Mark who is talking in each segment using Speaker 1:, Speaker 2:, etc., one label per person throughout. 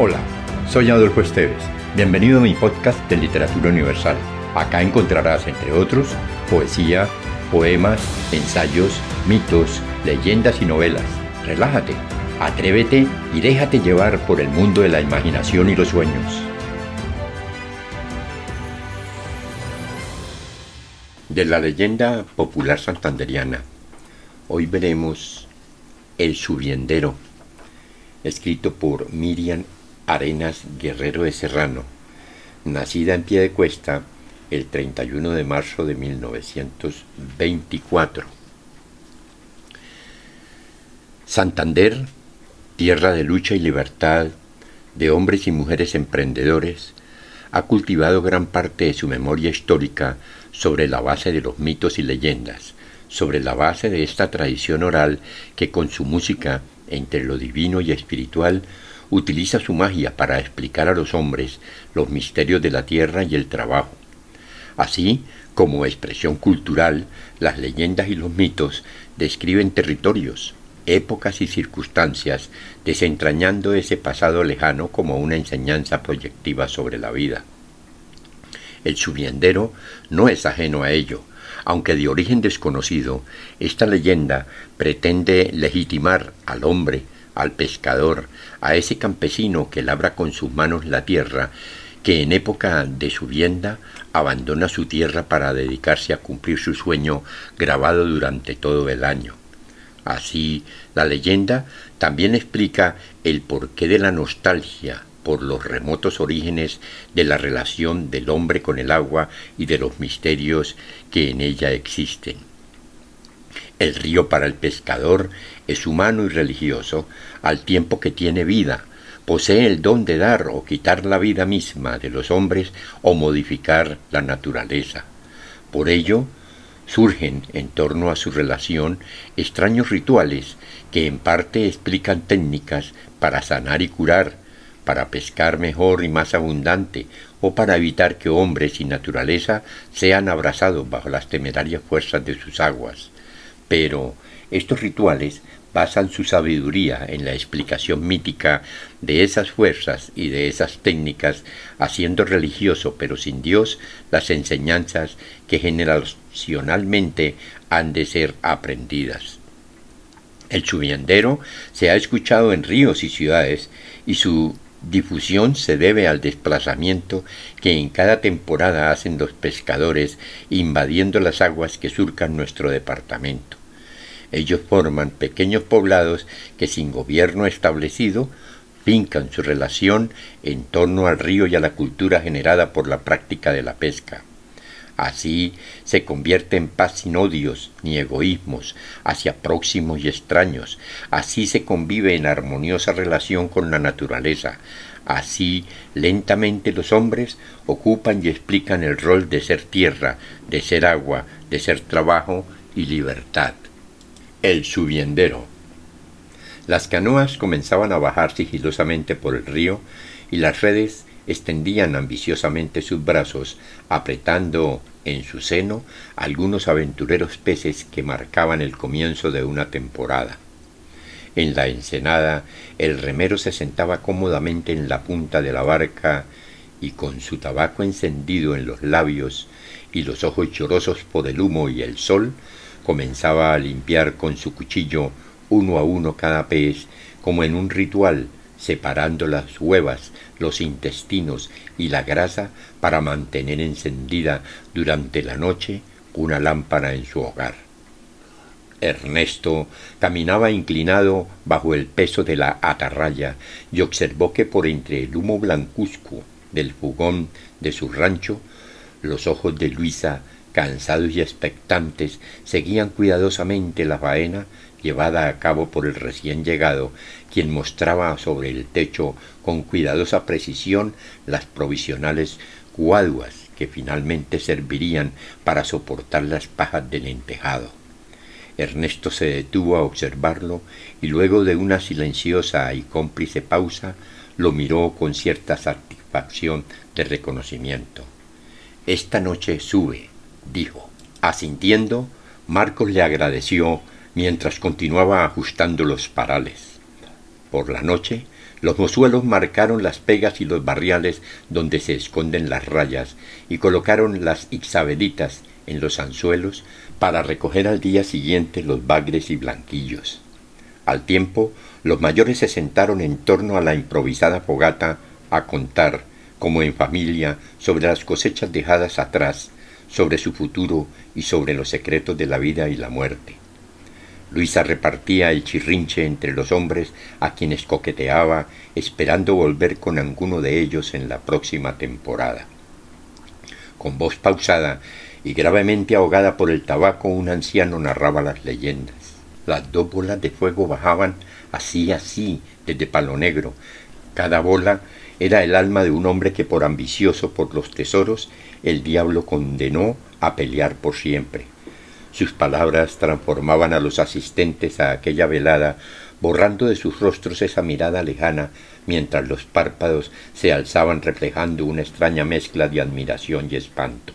Speaker 1: Hola, soy Adolfo Esteves. Bienvenido a mi podcast de Literatura Universal. Acá encontrarás, entre otros, poesía, poemas, ensayos, mitos, leyendas y novelas. Relájate, atrévete y déjate llevar por el mundo de la imaginación y los sueños. De la leyenda popular santanderiana, hoy veremos El Subiendero, escrito por Miriam Arenas Guerrero de Serrano, nacida en pie de cuesta el 31 de marzo de 1924. Santander, tierra de lucha y libertad, de hombres y mujeres emprendedores, ha cultivado gran parte de su memoria histórica sobre la base de los mitos y leyendas, sobre la base de esta tradición oral que con su música, entre lo divino y espiritual, utiliza su magia para explicar a los hombres los misterios de la tierra y el trabajo. Así, como expresión cultural, las leyendas y los mitos describen territorios, épocas y circunstancias, desentrañando ese pasado lejano como una enseñanza proyectiva sobre la vida. El subiendero no es ajeno a ello, aunque de origen desconocido, esta leyenda pretende legitimar al hombre, al pescador, a ese campesino que labra con sus manos la tierra, que en época de su vienda abandona su tierra para dedicarse a cumplir su sueño grabado durante todo el año. Así, la leyenda también explica el porqué de la nostalgia por los remotos orígenes de la relación del hombre con el agua y de los misterios que en ella existen. El río para el pescador es humano y religioso al tiempo que tiene vida, posee el don de dar o quitar la vida misma de los hombres o modificar la naturaleza. Por ello, surgen en torno a su relación extraños rituales que en parte explican técnicas para sanar y curar, para pescar mejor y más abundante, o para evitar que hombres y naturaleza sean abrazados bajo las temerarias fuerzas de sus aguas. Pero estos rituales basan su sabiduría en la explicación mítica de esas fuerzas y de esas técnicas, haciendo religioso pero sin Dios las enseñanzas que generacionalmente han de ser aprendidas. El chubiandero se ha escuchado en ríos y ciudades y su difusión se debe al desplazamiento que en cada temporada hacen los pescadores invadiendo las aguas que surcan nuestro departamento. Ellos forman pequeños poblados que sin gobierno establecido fincan su relación en torno al río y a la cultura generada por la práctica de la pesca. Así se convierte en paz sin odios ni egoísmos hacia próximos y extraños. Así se convive en armoniosa relación con la naturaleza. Así lentamente los hombres ocupan y explican el rol de ser tierra, de ser agua, de ser trabajo y libertad. El subiendero. Las canoas comenzaban a bajar sigilosamente por el río y las redes extendían ambiciosamente sus brazos, apretando en su seno algunos aventureros peces que marcaban el comienzo de una temporada. En la ensenada el remero se sentaba cómodamente en la punta de la barca y con su tabaco encendido en los labios y los ojos llorosos por el humo y el sol, comenzaba a limpiar con su cuchillo uno a uno cada pez, como en un ritual, separando las huevas, los intestinos y la grasa para mantener encendida durante la noche una lámpara en su hogar. Ernesto caminaba inclinado bajo el peso de la atarraya y observó que por entre el humo blancuzco del fugón de su rancho los ojos de Luisa cansados y expectantes, seguían cuidadosamente la faena llevada a cabo por el recién llegado, quien mostraba sobre el techo con cuidadosa precisión las provisionales cuaduas que finalmente servirían para soportar las pajas del entejado. Ernesto se detuvo a observarlo y luego de una silenciosa y cómplice pausa lo miró con cierta satisfacción de reconocimiento. Esta noche sube, dijo. Asintiendo, Marcos le agradeció mientras continuaba ajustando los parales. Por la noche Los mozuelos marcaron las pegas y los barriales donde se esconden las rayas y colocaron las ixabelitas en los anzuelos para recoger al día siguiente los bagres y blanquillos. Al tiempo, los mayores se sentaron en torno a la improvisada fogata a contar, como en familia, sobre las cosechas dejadas atrás, sobre su futuro y sobre los secretos de la vida y la muerte. Luisa repartía el chirrinche entre los hombres a quienes coqueteaba, esperando volver con alguno de ellos en la próxima temporada. Con voz pausada y gravemente ahogada por el tabaco, un anciano narraba las leyendas. Las dos bolas de fuego bajaban así, así, desde Palo Negro. Cada bola era el alma de un hombre que por ambicioso por los tesoros el diablo condenó a pelear por siempre. Sus palabras transformaban a los asistentes a aquella velada, borrando de sus rostros esa mirada lejana, mientras los párpados se alzaban reflejando una extraña mezcla de admiración y espanto.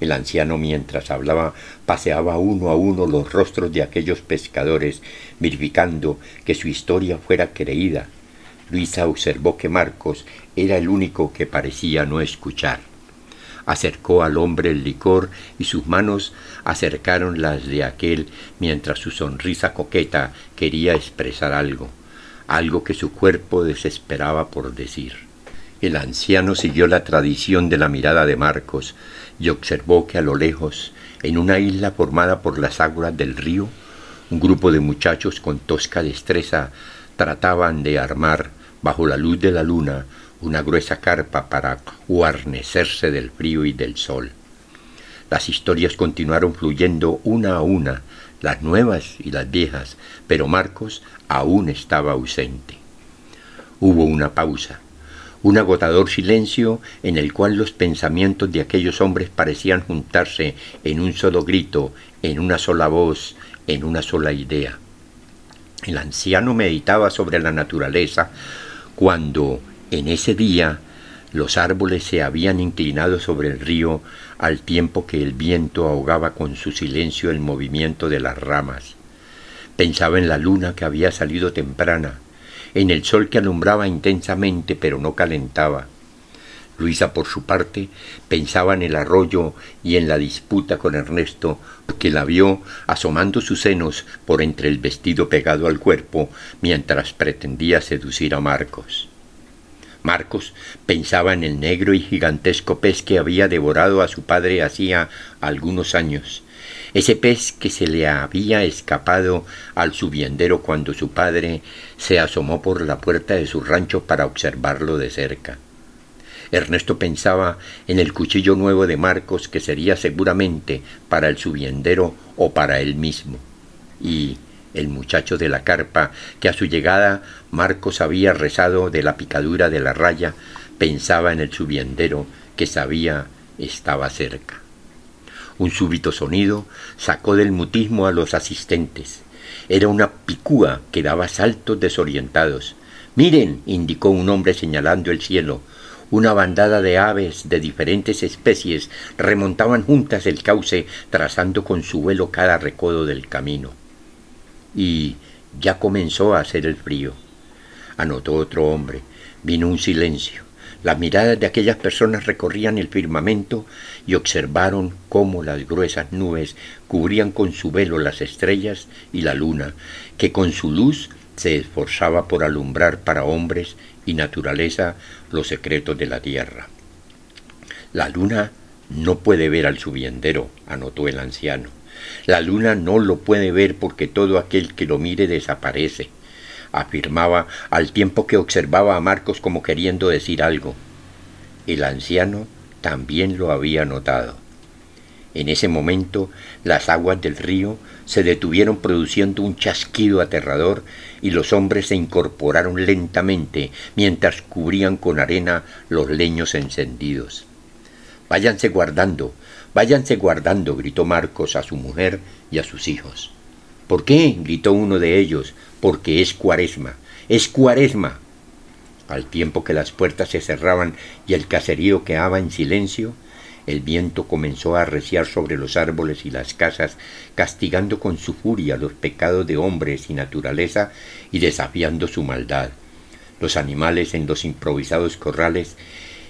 Speaker 1: El anciano mientras hablaba paseaba uno a uno los rostros de aquellos pescadores, verificando que su historia fuera creída. Luisa observó que Marcos era el único que parecía no escuchar acercó al hombre el licor y sus manos acercaron las de aquel mientras su sonrisa coqueta quería expresar algo, algo que su cuerpo desesperaba por decir. El anciano siguió la tradición de la mirada de Marcos y observó que a lo lejos, en una isla formada por las aguas del río, un grupo de muchachos con tosca destreza trataban de armar, bajo la luz de la luna, una gruesa carpa para guarnecerse del frío y del sol. Las historias continuaron fluyendo una a una, las nuevas y las viejas, pero Marcos aún estaba ausente. Hubo una pausa, un agotador silencio en el cual los pensamientos de aquellos hombres parecían juntarse en un solo grito, en una sola voz, en una sola idea. El anciano meditaba sobre la naturaleza cuando en ese día los árboles se habían inclinado sobre el río al tiempo que el viento ahogaba con su silencio el movimiento de las ramas. Pensaba en la luna que había salido temprana, en el sol que alumbraba intensamente pero no calentaba. Luisa, por su parte, pensaba en el arroyo y en la disputa con Ernesto, que la vio asomando sus senos por entre el vestido pegado al cuerpo mientras pretendía seducir a Marcos. Marcos pensaba en el negro y gigantesco pez que había devorado a su padre hacía algunos años, ese pez que se le había escapado al subiendero cuando su padre se asomó por la puerta de su rancho para observarlo de cerca. Ernesto pensaba en el cuchillo nuevo de Marcos que sería seguramente para el subiendero o para él mismo. Y el muchacho de la carpa, que a su llegada Marcos había rezado de la picadura de la raya, pensaba en el subiendero que sabía estaba cerca. Un súbito sonido sacó del mutismo a los asistentes. Era una picúa que daba saltos desorientados. Miren, indicó un hombre señalando el cielo. Una bandada de aves de diferentes especies remontaban juntas el cauce, trazando con su vuelo cada recodo del camino y ya comenzó a hacer el frío. Anotó otro hombre. Vino un silencio. Las miradas de aquellas personas recorrían el firmamento y observaron cómo las gruesas nubes cubrían con su velo las estrellas y la luna, que con su luz se esforzaba por alumbrar para hombres y naturaleza los secretos de la tierra. La luna no puede ver al subiendero, anotó el anciano. La luna no lo puede ver porque todo aquel que lo mire desaparece, afirmaba al tiempo que observaba a Marcos como queriendo decir algo. El anciano también lo había notado. En ese momento las aguas del río se detuvieron produciendo un chasquido aterrador y los hombres se incorporaron lentamente mientras cubrían con arena los leños encendidos. Váyanse guardando, Váyanse guardando, gritó Marcos a su mujer y a sus hijos. ¿Por qué? gritó uno de ellos. Porque es cuaresma. Es cuaresma. Al tiempo que las puertas se cerraban y el caserío quedaba en silencio, el viento comenzó a arreciar sobre los árboles y las casas, castigando con su furia los pecados de hombres y naturaleza y desafiando su maldad. Los animales en los improvisados corrales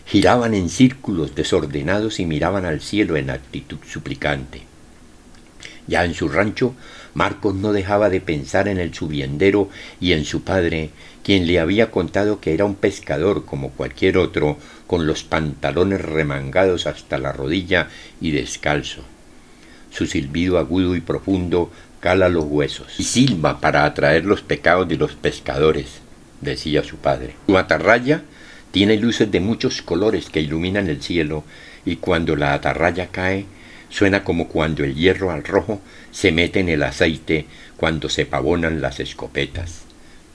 Speaker 1: giraban en círculos desordenados y miraban al cielo en actitud suplicante. Ya en su rancho, Marcos no dejaba de pensar en el subiendero y en su padre, quien le había contado que era un pescador como cualquier otro, con los pantalones remangados hasta la rodilla y descalzo. Su silbido agudo y profundo cala los huesos y silba para atraer los pecados de los pescadores, decía su padre. Su atarraya tiene luces de muchos colores que iluminan el cielo y cuando la atarraya cae suena como cuando el hierro al rojo se mete en el aceite cuando se pavonan las escopetas.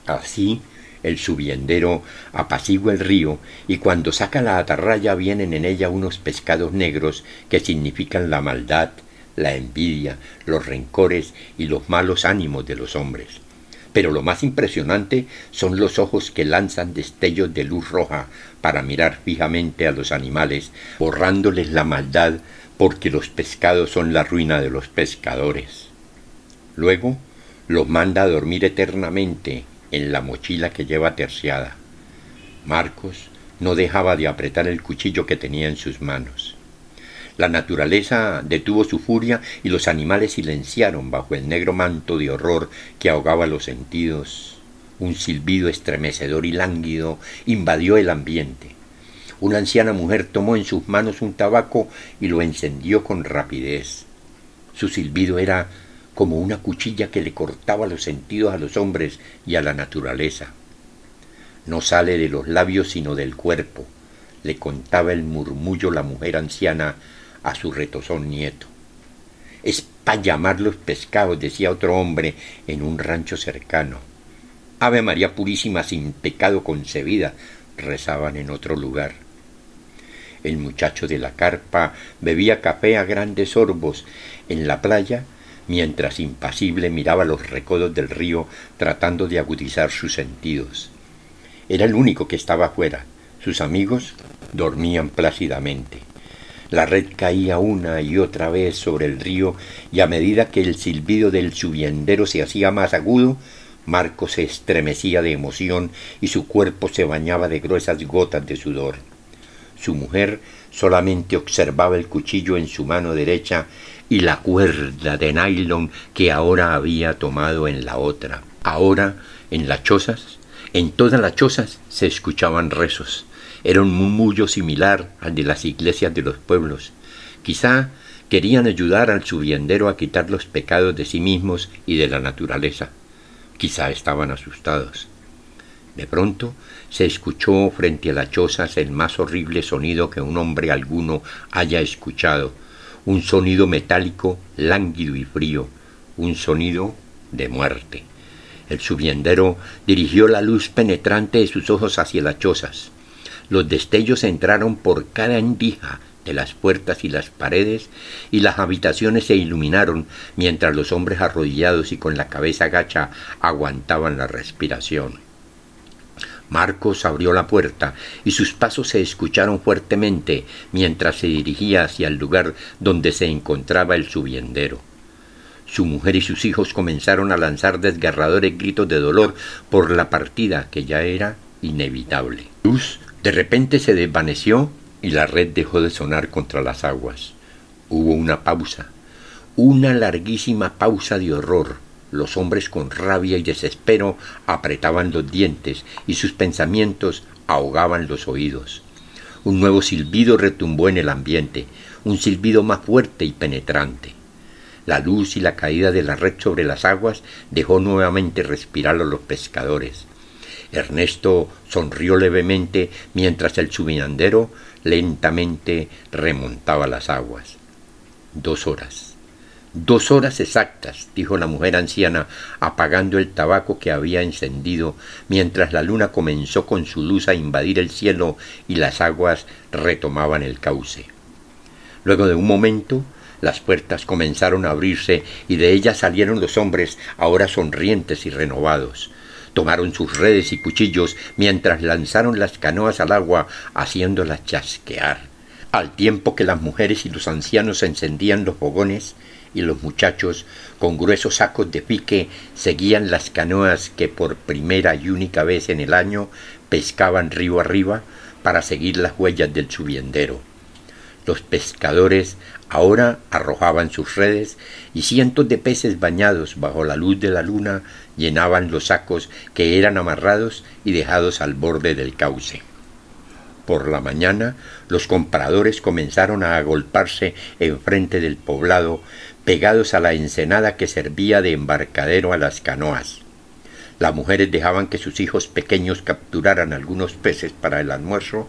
Speaker 1: Así el subiendero apacigua el río y cuando saca la atarraya vienen en ella unos pescados negros que significan la maldad, la envidia, los rencores y los malos ánimos de los hombres. Pero lo más impresionante son los ojos que lanzan destellos de luz roja para mirar fijamente a los animales, borrándoles la maldad, porque los pescados son la ruina de los pescadores. Luego los manda a dormir eternamente en la mochila que lleva terciada. Marcos no dejaba de apretar el cuchillo que tenía en sus manos. La naturaleza detuvo su furia y los animales silenciaron bajo el negro manto de horror que ahogaba los sentidos. Un silbido estremecedor y lánguido invadió el ambiente. Una anciana mujer tomó en sus manos un tabaco y lo encendió con rapidez. Su silbido era como una cuchilla que le cortaba los sentidos a los hombres y a la naturaleza. No sale de los labios sino del cuerpo, le contaba el murmullo la mujer anciana a su retozón nieto. Es para llamar los pescados, decía otro hombre en un rancho cercano. Ave María Purísima sin pecado concebida, rezaban en otro lugar. El muchacho de la carpa bebía café a grandes sorbos en la playa, mientras impasible miraba los recodos del río tratando de agudizar sus sentidos. Era el único que estaba fuera. Sus amigos dormían plácidamente. La red caía una y otra vez sobre el río y a medida que el silbido del subiendero se hacía más agudo, Marco se estremecía de emoción y su cuerpo se bañaba de gruesas gotas de sudor. Su mujer solamente observaba el cuchillo en su mano derecha y la cuerda de nylon que ahora había tomado en la otra. Ahora, en las chozas, en todas las chozas se escuchaban rezos. Era un murmullo similar al de las iglesias de los pueblos. Quizá querían ayudar al subiendero a quitar los pecados de sí mismos y de la naturaleza. Quizá estaban asustados. De pronto se escuchó frente a las chozas el más horrible sonido que un hombre alguno haya escuchado, un sonido metálico, lánguido y frío, un sonido de muerte. El subiendero dirigió la luz penetrante de sus ojos hacia las chozas. Los destellos entraron por cada endija de las puertas y las paredes, y las habitaciones se iluminaron mientras los hombres arrodillados y con la cabeza gacha aguantaban la respiración. Marcos abrió la puerta y sus pasos se escucharon fuertemente mientras se dirigía hacia el lugar donde se encontraba el subiendero. Su mujer y sus hijos comenzaron a lanzar desgarradores gritos de dolor por la partida que ya era inevitable. Luz de repente se desvaneció y la red dejó de sonar contra las aguas. Hubo una pausa, una larguísima pausa de horror. Los hombres con rabia y desespero apretaban los dientes y sus pensamientos ahogaban los oídos. Un nuevo silbido retumbó en el ambiente, un silbido más fuerte y penetrante. La luz y la caída de la red sobre las aguas dejó nuevamente respirar a los pescadores. Ernesto sonrió levemente mientras el subinandero lentamente remontaba las aguas. Dos horas. Dos horas exactas, dijo la mujer anciana, apagando el tabaco que había encendido, mientras la luna comenzó con su luz a invadir el cielo y las aguas retomaban el cauce. Luego de un momento, las puertas comenzaron a abrirse y de ellas salieron los hombres, ahora sonrientes y renovados tomaron sus redes y cuchillos mientras lanzaron las canoas al agua haciéndolas chasquear. Al tiempo que las mujeres y los ancianos encendían los fogones y los muchachos con gruesos sacos de pique seguían las canoas que por primera y única vez en el año pescaban río arriba para seguir las huellas del subiendero. Los pescadores ahora arrojaban sus redes y cientos de peces bañados bajo la luz de la luna llenaban los sacos que eran amarrados y dejados al borde del cauce. Por la mañana los compradores comenzaron a agolparse enfrente del poblado, pegados a la ensenada que servía de embarcadero a las canoas. Las mujeres dejaban que sus hijos pequeños capturaran algunos peces para el almuerzo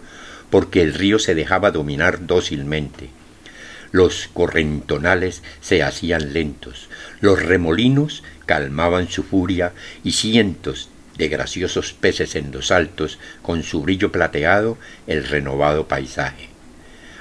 Speaker 1: porque el río se dejaba dominar dócilmente. Los correntonales se hacían lentos, los remolinos calmaban su furia y cientos de graciosos peces en los altos, con su brillo plateado, el renovado paisaje.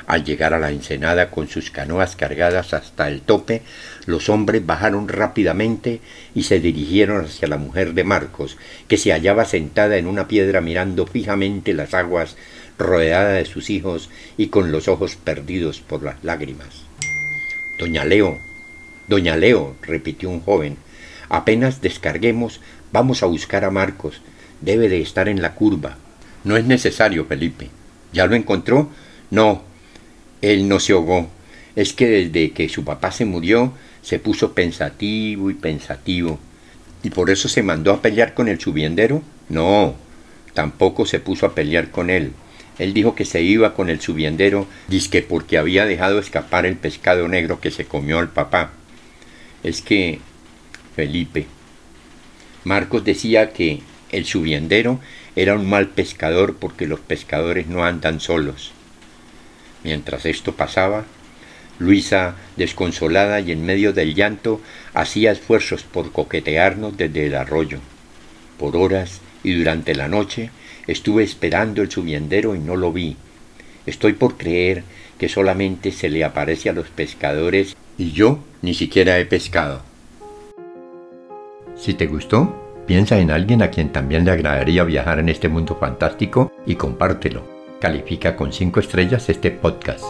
Speaker 1: Al llegar a la ensenada con sus canoas cargadas hasta el tope, los hombres bajaron rápidamente y se dirigieron hacia la mujer de Marcos, que se hallaba sentada en una piedra mirando fijamente las aguas, rodeada de sus hijos y con los ojos perdidos por las lágrimas. Doña Leo, Doña Leo, repitió un joven, apenas descarguemos, vamos a buscar a Marcos. Debe de estar en la curva. No es necesario, Felipe. ¿Ya lo encontró? No, él no se ahogó. Es que desde que su papá se murió, se puso pensativo y pensativo. ¿Y por eso se mandó a pelear con el subiendero? No, tampoco se puso a pelear con él. Él dijo que se iba con el subiendero, que porque había dejado escapar el pescado negro que se comió al papá. Es que, Felipe, Marcos decía que el subiendero era un mal pescador porque los pescadores no andan solos. Mientras esto pasaba, Luisa, desconsolada y en medio del llanto, hacía esfuerzos por coquetearnos desde el arroyo. Por horas y durante la noche estuve esperando el subiendero y no lo vi. Estoy por creer que solamente se le aparece a los pescadores y yo ni siquiera he pescado. Si te gustó, piensa en alguien a quien también le agradaría viajar en este mundo fantástico y compártelo. Califica con 5 estrellas este podcast.